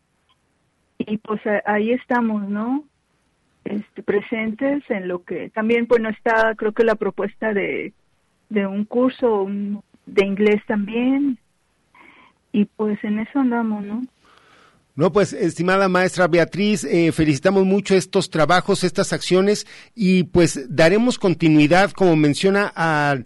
y pues ahí estamos, ¿no? Este, presentes en lo que también bueno está creo que la propuesta de, de un curso de inglés también y pues en eso andamos, ¿no? No, pues, estimada maestra Beatriz, eh, felicitamos mucho estos trabajos, estas acciones y pues daremos continuidad, como menciona, a,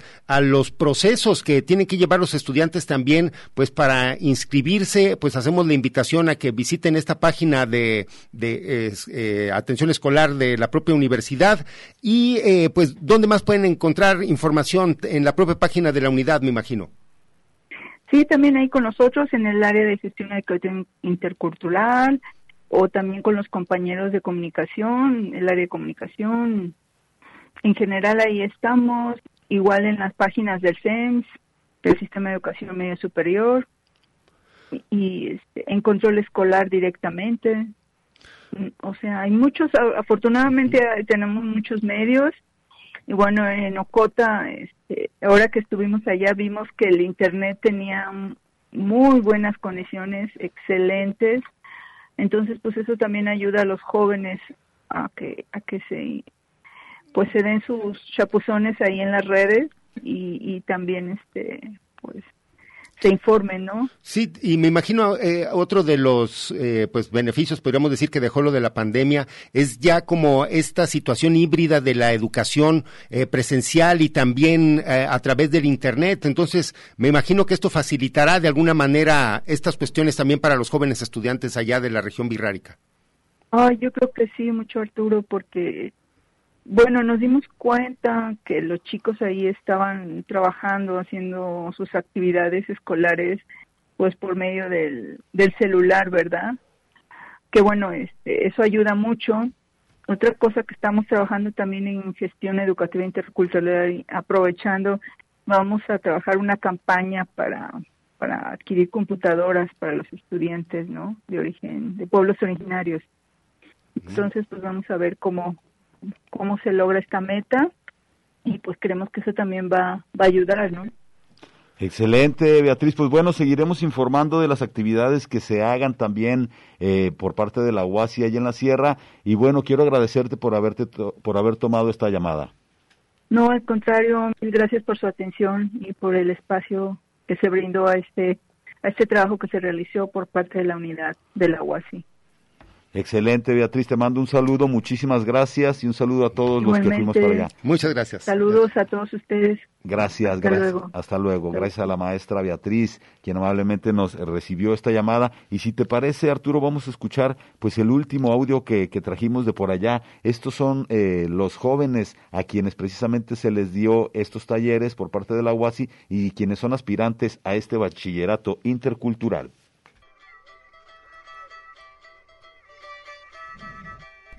los procesos que tienen que llevar los estudiantes también, pues para inscribirse, pues hacemos la invitación a que visiten esta página de, de eh, atención escolar de la propia universidad y eh, pues, ¿dónde más pueden encontrar información? En la propia página de la unidad, me imagino. Sí, también ahí con nosotros en el área de gestión educativa intercultural o también con los compañeros de comunicación, el área de comunicación. En general ahí estamos, igual en las páginas del CENS, del Sistema de Educación Media Superior, y, este, en control escolar directamente. O sea, hay muchos, afortunadamente tenemos muchos medios. Y bueno, en Ocota, este, ahora que estuvimos allá, vimos que el Internet tenía muy buenas conexiones, excelentes. Entonces, pues eso también ayuda a los jóvenes a que, a que se, pues se den sus chapuzones ahí en las redes y, y también, este, pues se informen, ¿no? Sí, y me imagino eh, otro de los eh, pues beneficios, podríamos decir que dejó lo de la pandemia, es ya como esta situación híbrida de la educación eh, presencial y también a través del internet. Entonces, me imagino que esto facilitará de alguna manera estas cuestiones también para los jóvenes estudiantes allá de la región birrárica. Ah, yo creo que sí, mucho Arturo, porque bueno, nos dimos cuenta que los chicos ahí estaban trabajando, haciendo sus actividades escolares, pues por medio del, del celular, ¿verdad? Que bueno, este, eso ayuda mucho. Otra cosa que estamos trabajando también en gestión educativa intercultural, aprovechando, vamos a trabajar una campaña para, para adquirir computadoras para los estudiantes, ¿no? De origen, de pueblos originarios. Entonces, pues vamos a ver cómo, cómo se logra esta meta y pues creemos que eso también va, va a ayudar, ¿no? Excelente, Beatriz. Pues bueno, seguiremos informando de las actividades que se hagan también eh, por parte de la UASI allá en la sierra. Y bueno, quiero agradecerte por, haberte por haber tomado esta llamada. No, al contrario, mil gracias por su atención y por el espacio que se brindó a este, a este trabajo que se realizó por parte de la unidad de la UASI. Excelente, Beatriz, te mando un saludo, muchísimas gracias y un saludo a todos los que fuimos para allá. Muchas gracias. Saludos a todos ustedes. Gracias, Hasta gracias. luego. Hasta luego. Gracias a la maestra Beatriz, quien amablemente nos recibió esta llamada. Y si te parece, Arturo, vamos a escuchar pues el último audio que, que trajimos de por allá. Estos son eh, los jóvenes a quienes precisamente se les dio estos talleres por parte de la UASI y quienes son aspirantes a este bachillerato intercultural.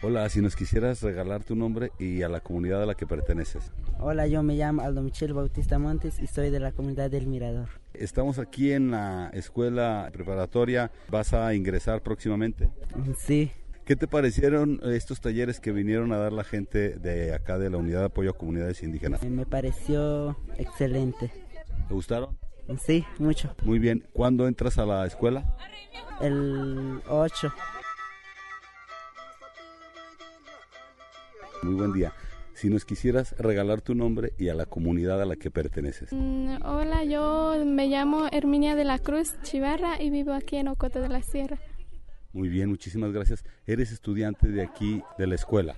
Hola, si nos quisieras regalar tu nombre y a la comunidad a la que perteneces. Hola, yo me llamo Aldo Michel Bautista Montes y soy de la comunidad del Mirador. Estamos aquí en la escuela preparatoria. ¿Vas a ingresar próximamente? Sí. ¿Qué te parecieron estos talleres que vinieron a dar la gente de acá de la Unidad de Apoyo a Comunidades Indígenas? Me pareció excelente. ¿Te gustaron? Sí, mucho. Muy bien. ¿Cuándo entras a la escuela? El 8. Muy buen día. Si nos quisieras regalar tu nombre y a la comunidad a la que perteneces. Mm, hola, yo me llamo Herminia de la Cruz Chivarra y vivo aquí en Ocote de la Sierra. Muy bien, muchísimas gracias. ¿Eres estudiante de aquí, de la escuela?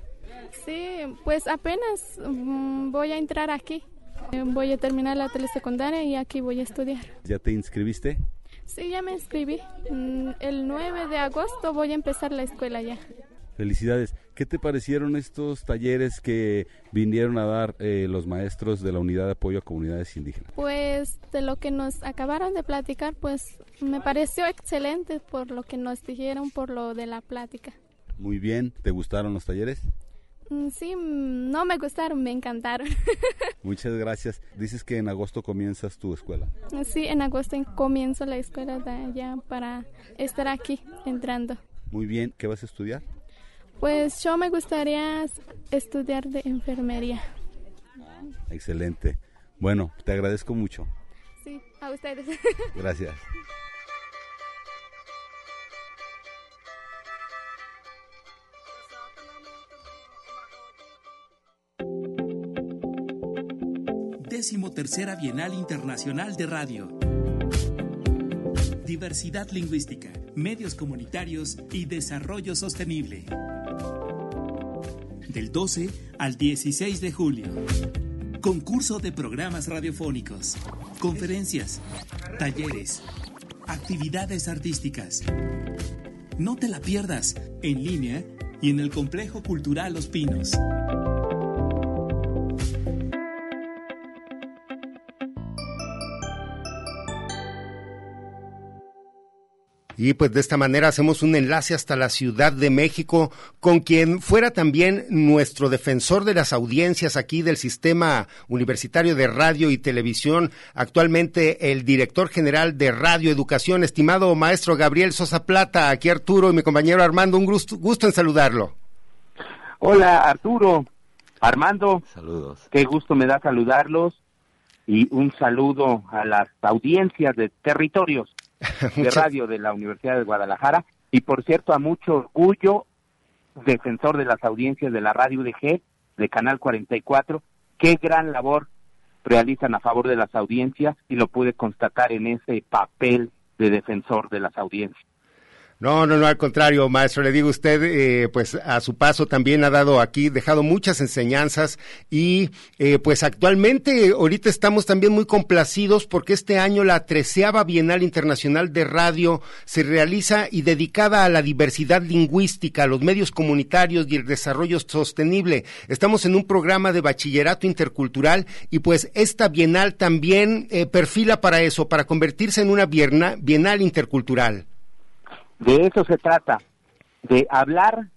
Sí, pues apenas mm, voy a entrar aquí. Eh, Voy a terminar la telesecundaria y aquí voy a estudiar. ¿Ya te inscribiste? Sí, ya me inscribí. Mm, El 9 de agosto voy a empezar la escuela ya. Felicidades. ¿Qué te parecieron estos talleres que vinieron a dar eh, los maestros de la Unidad de Apoyo a Comunidades Indígenas? Pues de lo que nos acabaron de platicar, pues me pareció excelente por lo que nos dijeron, por lo de la plática. Muy bien. ¿Te gustaron los talleres? Mm, Sí, mm, no me gustaron, me encantaron. [LAUGHS] Muchas gracias. Dices que en agosto comienzas tu escuela. Sí, en agosto comienzo la escuela de allá para estar aquí entrando. Muy bien. ¿Qué vas a estudiar? Pues yo me gustaría estudiar de enfermería. Excelente. Bueno, te agradezco mucho. Sí, a ustedes. [LAUGHS] Gracias. Décimo tercera Bienal Internacional de Radio. Diversidad lingüística, medios comunitarios y desarrollo sostenible. Del 12 al 16 de julio. Concurso de programas radiofónicos, conferencias, talleres, actividades artísticas. No te la pierdas en línea y en el Complejo Cultural Los Pinos. Y pues de esta manera hacemos un enlace hasta la Ciudad de México con quien fuera también nuestro defensor de las audiencias aquí del Sistema Universitario de Radio y Televisión, actualmente el director general de Radio Educación, estimado maestro Gabriel Sosa Plata, aquí Arturo y mi compañero Armando, un gusto, gusto en saludarlo. Hola Arturo, Armando, saludos. Qué gusto me da saludarlos y un saludo a las audiencias de territorios [LAUGHS] de radio de la Universidad de Guadalajara y por cierto a mucho orgullo defensor de las audiencias de la radio UDG de Canal 44 qué gran labor realizan a favor de las audiencias y lo pude constatar en ese papel de defensor de las audiencias. No, no, no, al contrario, maestro, le digo usted, eh, pues a su paso también ha dado aquí, dejado muchas enseñanzas y eh, pues actualmente ahorita estamos también muy complacidos porque este año la treceava Bienal Internacional de Radio se realiza y dedicada a la diversidad lingüística, a los medios comunitarios y el desarrollo sostenible. Estamos en un programa de bachillerato intercultural y pues esta Bienal también eh, perfila para eso, para convertirse en una bienal intercultural. De eso se trata, de hablar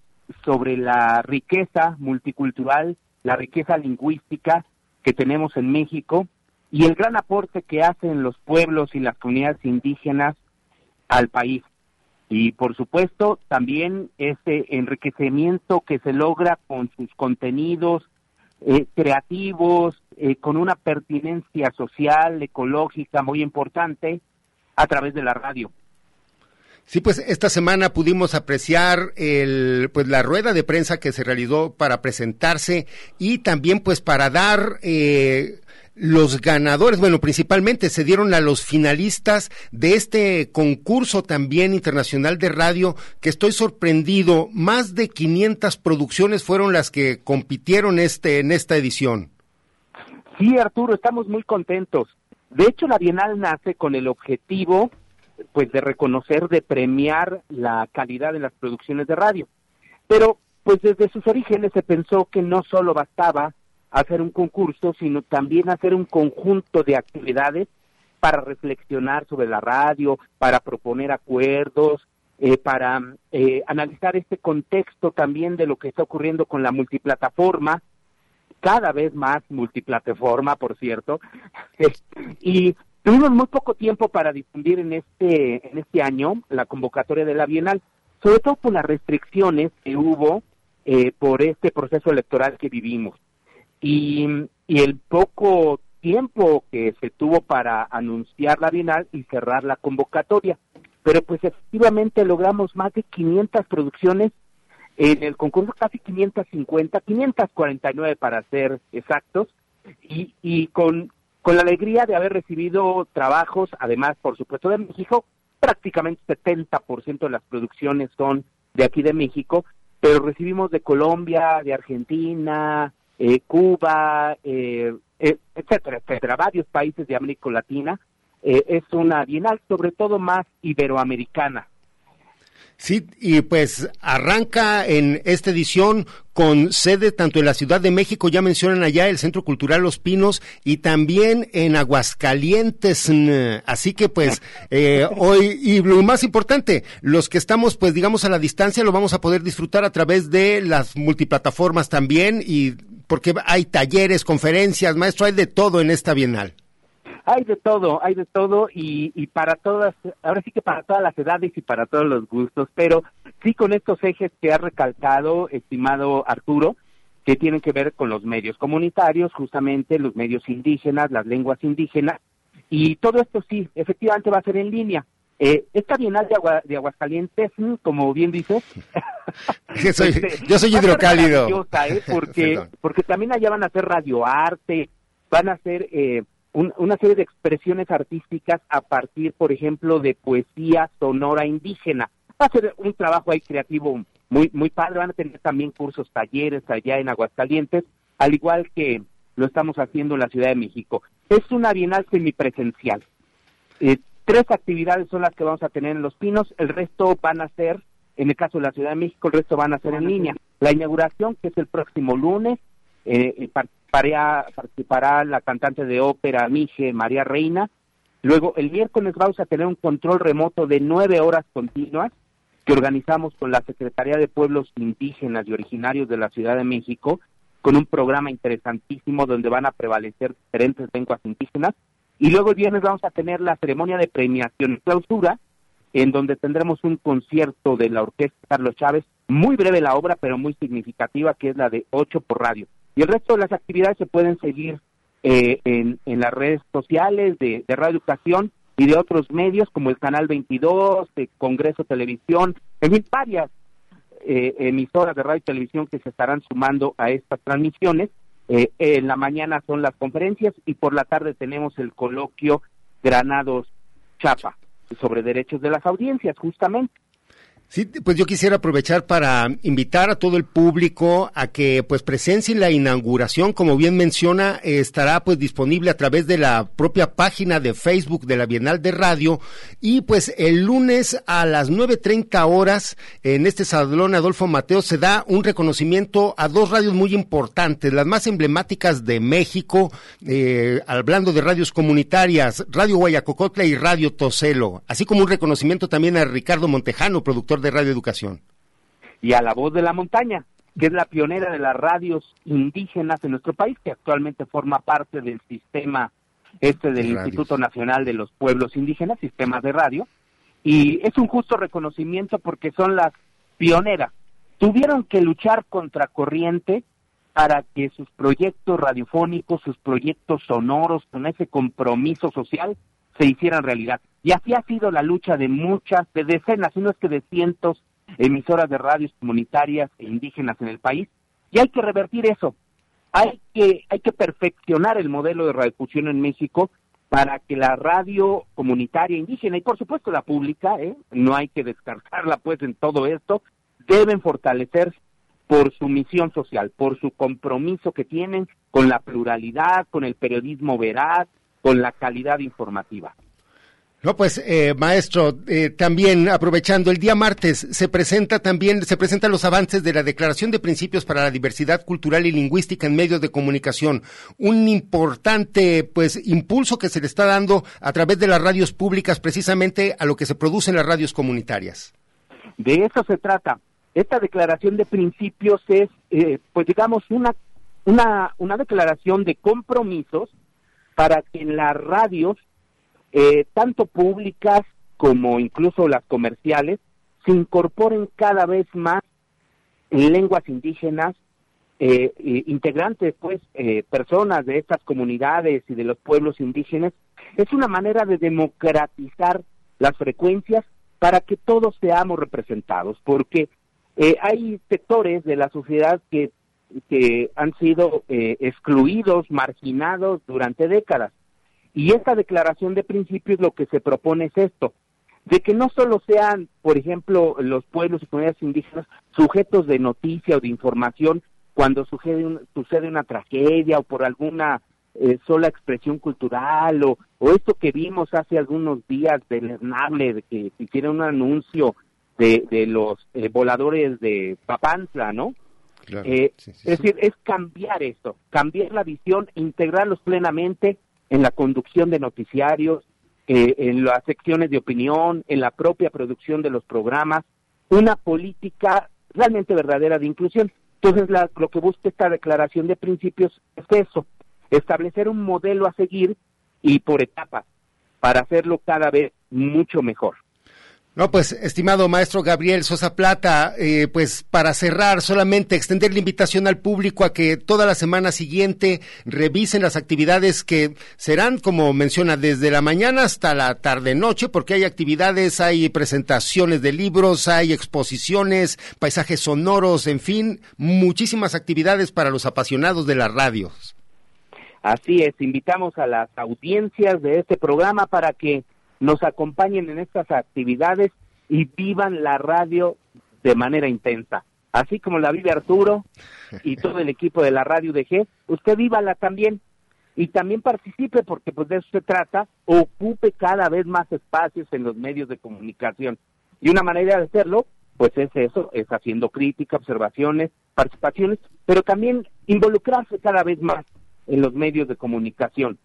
sobre la riqueza multicultural, la riqueza lingüística que tenemos en México y el gran aporte que hacen los pueblos y las comunidades indígenas al país. Y por supuesto también ese enriquecimiento que se logra con sus contenidos eh, creativos, eh, con una pertinencia social, ecológica muy importante a través de la radio. Sí, pues esta semana pudimos apreciar el, pues la rueda de prensa que se realizó para presentarse y también pues para dar eh, los ganadores, bueno, principalmente se dieron a los finalistas de este concurso también internacional de radio, que estoy sorprendido, más de 500 producciones fueron las que compitieron este en esta edición. Sí, Arturo, estamos muy contentos. De hecho, la Bienal nace con el objetivo pues de reconocer, de premiar la calidad de las producciones de radio. Pero pues desde sus orígenes se pensó que no solo bastaba hacer un concurso, sino también hacer un conjunto de actividades para reflexionar sobre la radio, para proponer acuerdos, eh, para eh, analizar este contexto también de lo que está ocurriendo con la multiplataforma, cada vez más multiplataforma, por cierto, [LAUGHS] y Tuvimos muy poco tiempo para difundir en este, en este año la convocatoria de la Bienal, sobre todo por las restricciones que hubo eh, por este proceso electoral que vivimos. Y, y el poco tiempo que se tuvo para anunciar la Bienal y cerrar la convocatoria. Pero pues efectivamente logramos más de 500 producciones en el concurso, casi 550, 549 para ser exactos, y, y con con la alegría de haber recibido trabajos, además, por supuesto, de México, prácticamente 70% de las producciones son de aquí de México, pero recibimos de Colombia, de Argentina, eh, Cuba, eh, eh, etcétera, etcétera, varios países de América Latina. es una bienal sobre todo más iberoamericana. Sí, y pues arranca en esta edición con sede tanto en la Ciudad de México, ya mencionan allá el Centro Cultural Los Pinos, y también en Aguascalientes. Así que pues [LAUGHS] eh, hoy, y lo más importante, los que estamos pues digamos a la distancia lo vamos a poder disfrutar a través de las multiplataformas también, y porque hay talleres, conferencias, maestro, hay de todo en esta Bienal. Hay de todo, hay de todo y, y para todas, ahora sí que para todas las edades y para todos los gustos, pero sí con estos ejes que ha recalcado, estimado Arturo, que tienen que ver con los medios comunitarios, justamente los medios indígenas, las lenguas indígenas, y todo esto sí, efectivamente va a ser en línea. Eh, esta Bienal de, de Aguascalientes, mm, como bien dices, [LAUGHS] yo soy, yo soy hidrocálido. ¿eh? [LAUGHS] porque, porque también allá van a hacer radioarte, van a hacer eh, una serie de expresiones artísticas a partir, por ejemplo, de poesía sonora indígena. Va a ser un trabajo ahí creativo muy, muy padre. Van a tener también cursos, talleres allá en Aguascalientes, al igual que lo estamos haciendo en la Ciudad de México. Es una bienal semipresencial. Eh, tres actividades son las que vamos a tener en Los Pinos, el resto van a ser, en el caso de la Ciudad de México, el resto van a ser en línea. La inauguración, que es el próximo lunes, eh, participará la cantante de ópera Mije María Reina Luego, el miércoles vamos a tener un control remoto de nueve horas continuas que organizamos con la Secretaría de Pueblos Indígenas y Originarios de la Ciudad de México, con un programa interesantísimo donde van a prevalecer diferentes lenguas indígenas. Y luego el viernes vamos a tener la ceremonia de premiación y clausura, en donde tendremos un concierto de la Orquesta Carlos Chávez, muy breve la obra, pero muy significativa, que es la de Ocho por Radio. Y el resto de las actividades se pueden seguir eh, en, las redes sociales de, de, Radio Educación y de otros medios como el Canal 22, de Congreso Televisión, en fin, varias eh, emisoras de radio y televisión que se estarán sumando a estas transmisiones. Eh, en la mañana son las conferencias y por la tarde tenemos el coloquio Granados Chapa sobre derechos de las audiencias, justamente. Sí, pues yo quisiera aprovechar para invitar a todo el público a que pues presencien la inauguración, como bien menciona, estará pues disponible a través de la propia página de Facebook de la Bienal de Radio. Y pues el lunes a las 9.30 horas en este salón Adolfo Mateo se da un reconocimiento a dos radios muy importantes, las más emblemáticas de México, eh, hablando de radios comunitarias, Radio Guayacocotla y Radio Toselo, así como un reconocimiento también a Ricardo Montejano, productor de Radio Educación. Y a La Voz de la Montaña, que es la pionera de las radios indígenas en nuestro país, que actualmente forma parte del sistema este del Instituto Nacional de los Pueblos Indígenas, sistemas de radio, y es un justo reconocimiento porque son las pioneras. Tuvieron que luchar contra corriente para que sus proyectos radiofónicos, sus proyectos sonoros, con ese compromiso social, se hicieran realidad. Y así ha sido la lucha de muchas, de decenas, si no es que de cientos emisoras de radios comunitarias e indígenas en el país. Y hay que revertir eso. Hay que, hay que perfeccionar el modelo de radiodifusión en México para que la radio comunitaria indígena y por supuesto la pública, ¿eh? no hay que descartarla pues en todo esto, deben fortalecerse por su misión social, por su compromiso que tienen con la pluralidad, con el periodismo veraz, con la calidad informativa. No, pues, eh, maestro, eh, también aprovechando el día martes se presenta también se presentan los avances de la Declaración de Principios para la Diversidad Cultural y Lingüística en Medios de Comunicación, un importante pues impulso que se le está dando a través de las radios públicas precisamente a lo que se produce en las radios comunitarias. De eso se trata. Esta Declaración de Principios es, eh, pues digamos, una una una declaración de compromisos para que en las radios eh, tanto públicas como incluso las comerciales, se incorporen cada vez más en lenguas indígenas, eh, integrantes, pues, eh, personas de estas comunidades y de los pueblos indígenas. Es una manera de democratizar las frecuencias para que todos seamos representados, porque eh, hay sectores de la sociedad que, que han sido eh, excluidos, marginados durante décadas. Y esta declaración de principios lo que se propone es esto, de que no solo sean, por ejemplo, los pueblos y comunidades indígenas sujetos de noticia o de información cuando sucede, sucede una tragedia o por alguna eh, sola expresión cultural o, o, esto que vimos hace algunos días del Hernable, de que hicieron un anuncio de, de los eh, voladores de Papantla, ¿no? Claro, eh, sí, sí, es sí. decir, es cambiar esto, cambiar la visión, integrarlos plenamente en la conducción de noticiarios, eh, en las secciones de opinión, en la propia producción de los programas, una política realmente verdadera de inclusión. Entonces, la- lo que busca esta declaración de principios es eso, establecer un modelo a seguir y por etapas, para hacerlo cada vez mucho mejor. No, pues, estimado maestro Gabriel Sosa Plata, eh, pues para cerrar, solamente extender la invitación al público a que toda la semana siguiente revisen las actividades que serán, como menciona, desde la mañana hasta la tarde-noche, porque hay actividades, hay presentaciones de libros, hay exposiciones, paisajes sonoros, en fin, muchísimas actividades para los apasionados de las radios. Así es, invitamos a las audiencias de este programa para que nos acompañen en estas actividades y vivan la radio de manera intensa. Así como la vive Arturo y [LAUGHS] todo el equipo de la radio de G, usted vívala también y también participe porque pues de eso se trata, ocupe cada vez más espacios en los medios de comunicación. Y una manera de hacerlo, pues es eso, es haciendo crítica, observaciones, participaciones, pero también involucrarse cada vez más en los medios de comunicación.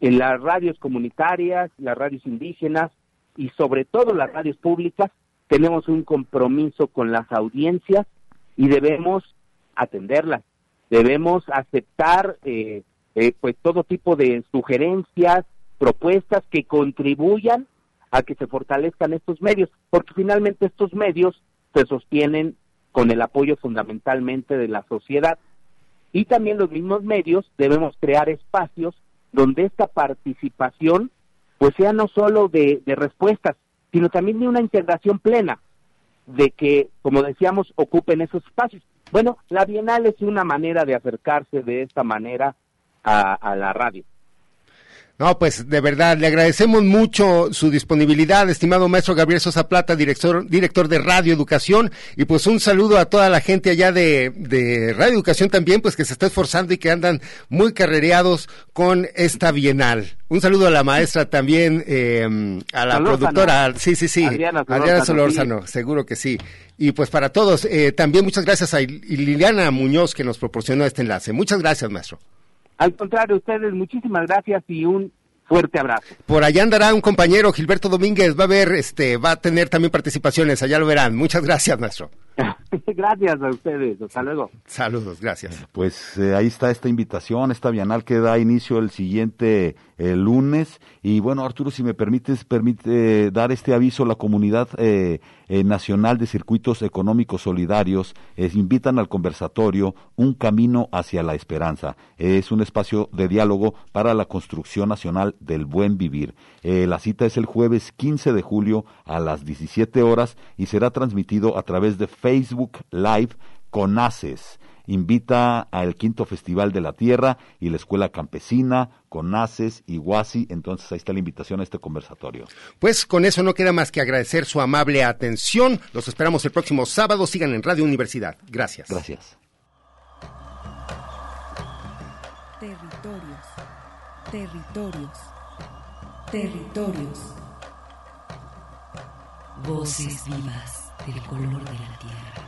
En las radios comunitarias, las radios indígenas y sobre todo las radios públicas tenemos un compromiso con las audiencias y debemos atenderlas, debemos aceptar eh, eh, pues todo tipo de sugerencias, propuestas que contribuyan a que se fortalezcan estos medios, porque finalmente estos medios se sostienen con el apoyo fundamentalmente de la sociedad. Y también los mismos medios debemos crear espacios donde esta participación pues sea no solo de, respuestas, sino también de una integración plena, de que, como decíamos, ocupen esos espacios. Bueno, la Bienal es una manera de acercarse de esta manera a la radio. No, pues de verdad, le agradecemos mucho su disponibilidad, estimado maestro Gabriel Sosa Plata, director, director de Radio Educación, y pues un saludo a toda la gente allá de, de Radio Educación también, pues que se está esforzando y que andan muy carrereados con esta bienal. Un saludo a la maestra también, eh, a la Solórzano. productora, sí, sí, sí, Adriana Adriana Solórzano, seguro que sí. Y pues para todos, eh, también muchas gracias a Il- Liliana Muñoz que nos proporcionó este enlace. Muchas gracias, maestro. Al contrario, ustedes, muchísimas gracias y un fuerte abrazo. Por allá andará un compañero, Gilberto Domínguez, va a ver, este, va a tener también participaciones, allá lo verán. Muchas gracias, maestro. [LAUGHS] [LAUGHS] gracias a ustedes, hasta luego. Saludos, gracias. Pues eh, ahí está esta invitación, esta bienal que da inicio el siguiente eh, lunes. Y bueno, Arturo, si me permites, permite dar este aviso, la comunidad eh, eh, nacional de circuitos económicos solidarios eh, invitan al conversatorio Un Camino hacia la Esperanza. es un espacio de diálogo para la construcción nacional del buen vivir. Eh, la cita es el jueves 15 de julio a las 17 horas y será transmitido a través de Facebook Live con ACES invita al quinto Festival de la Tierra y la Escuela Campesina, CONACES, Iguasi. Entonces ahí está la invitación a este conversatorio. Pues con eso no queda más que agradecer su amable atención. Los esperamos el próximo sábado. Sigan en Radio Universidad. Gracias. Gracias. Territorios. Territorios. Territorios. Voces vivas del color de la tierra.